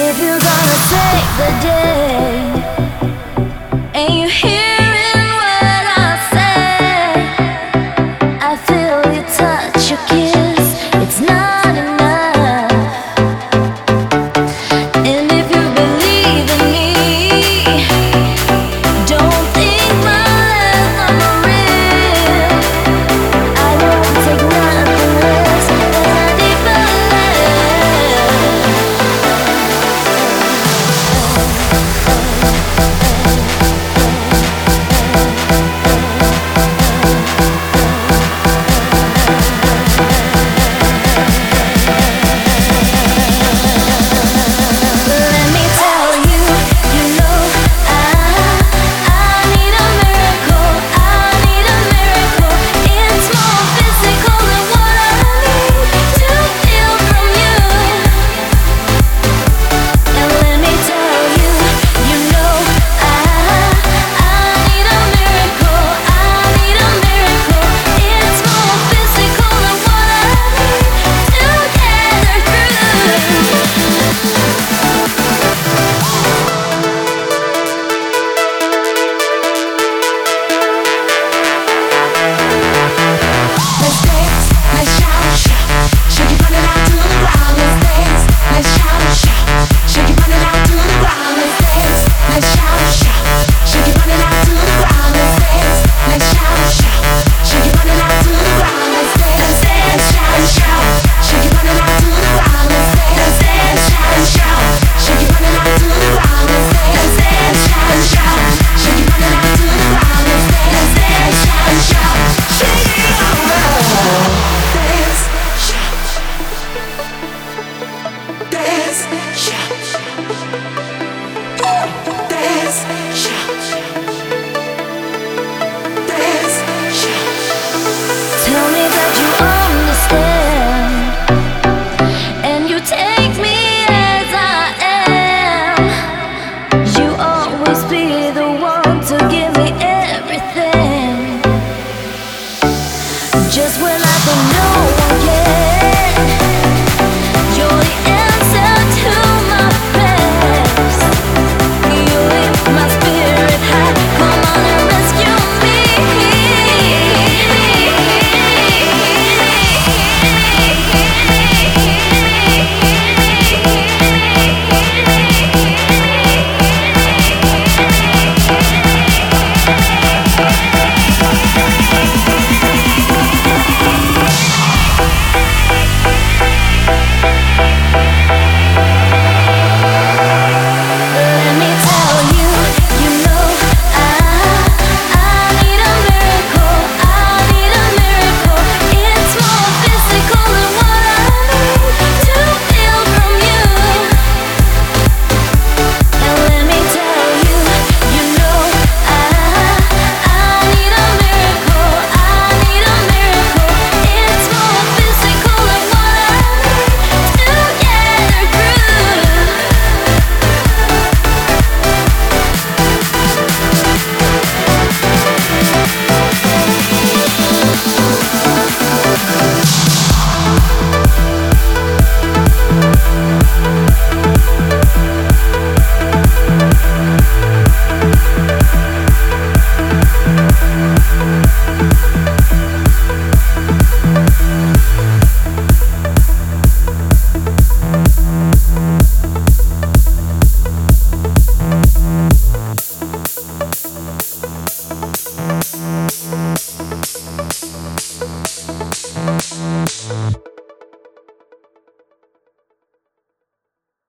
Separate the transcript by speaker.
Speaker 1: If you're gonna take the day and you hear